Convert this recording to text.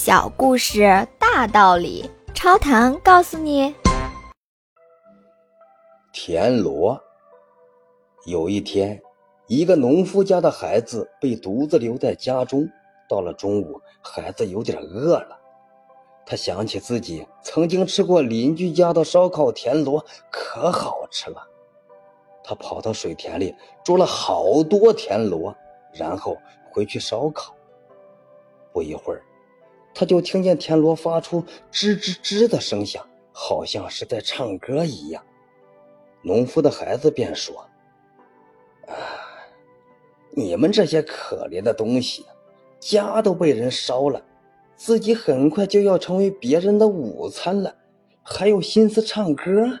小故事大道理，超糖告诉你：田螺。有一天，一个农夫家的孩子被独自留在家中。到了中午，孩子有点饿了，他想起自己曾经吃过邻居家的烧烤田螺，可好吃了。他跑到水田里捉了好多田螺，然后回去烧烤。不一会儿，他就听见田螺发出吱吱吱的声响，好像是在唱歌一样。农夫的孩子便说：“啊，你们这些可怜的东西，家都被人烧了，自己很快就要成为别人的午餐了，还有心思唱歌？”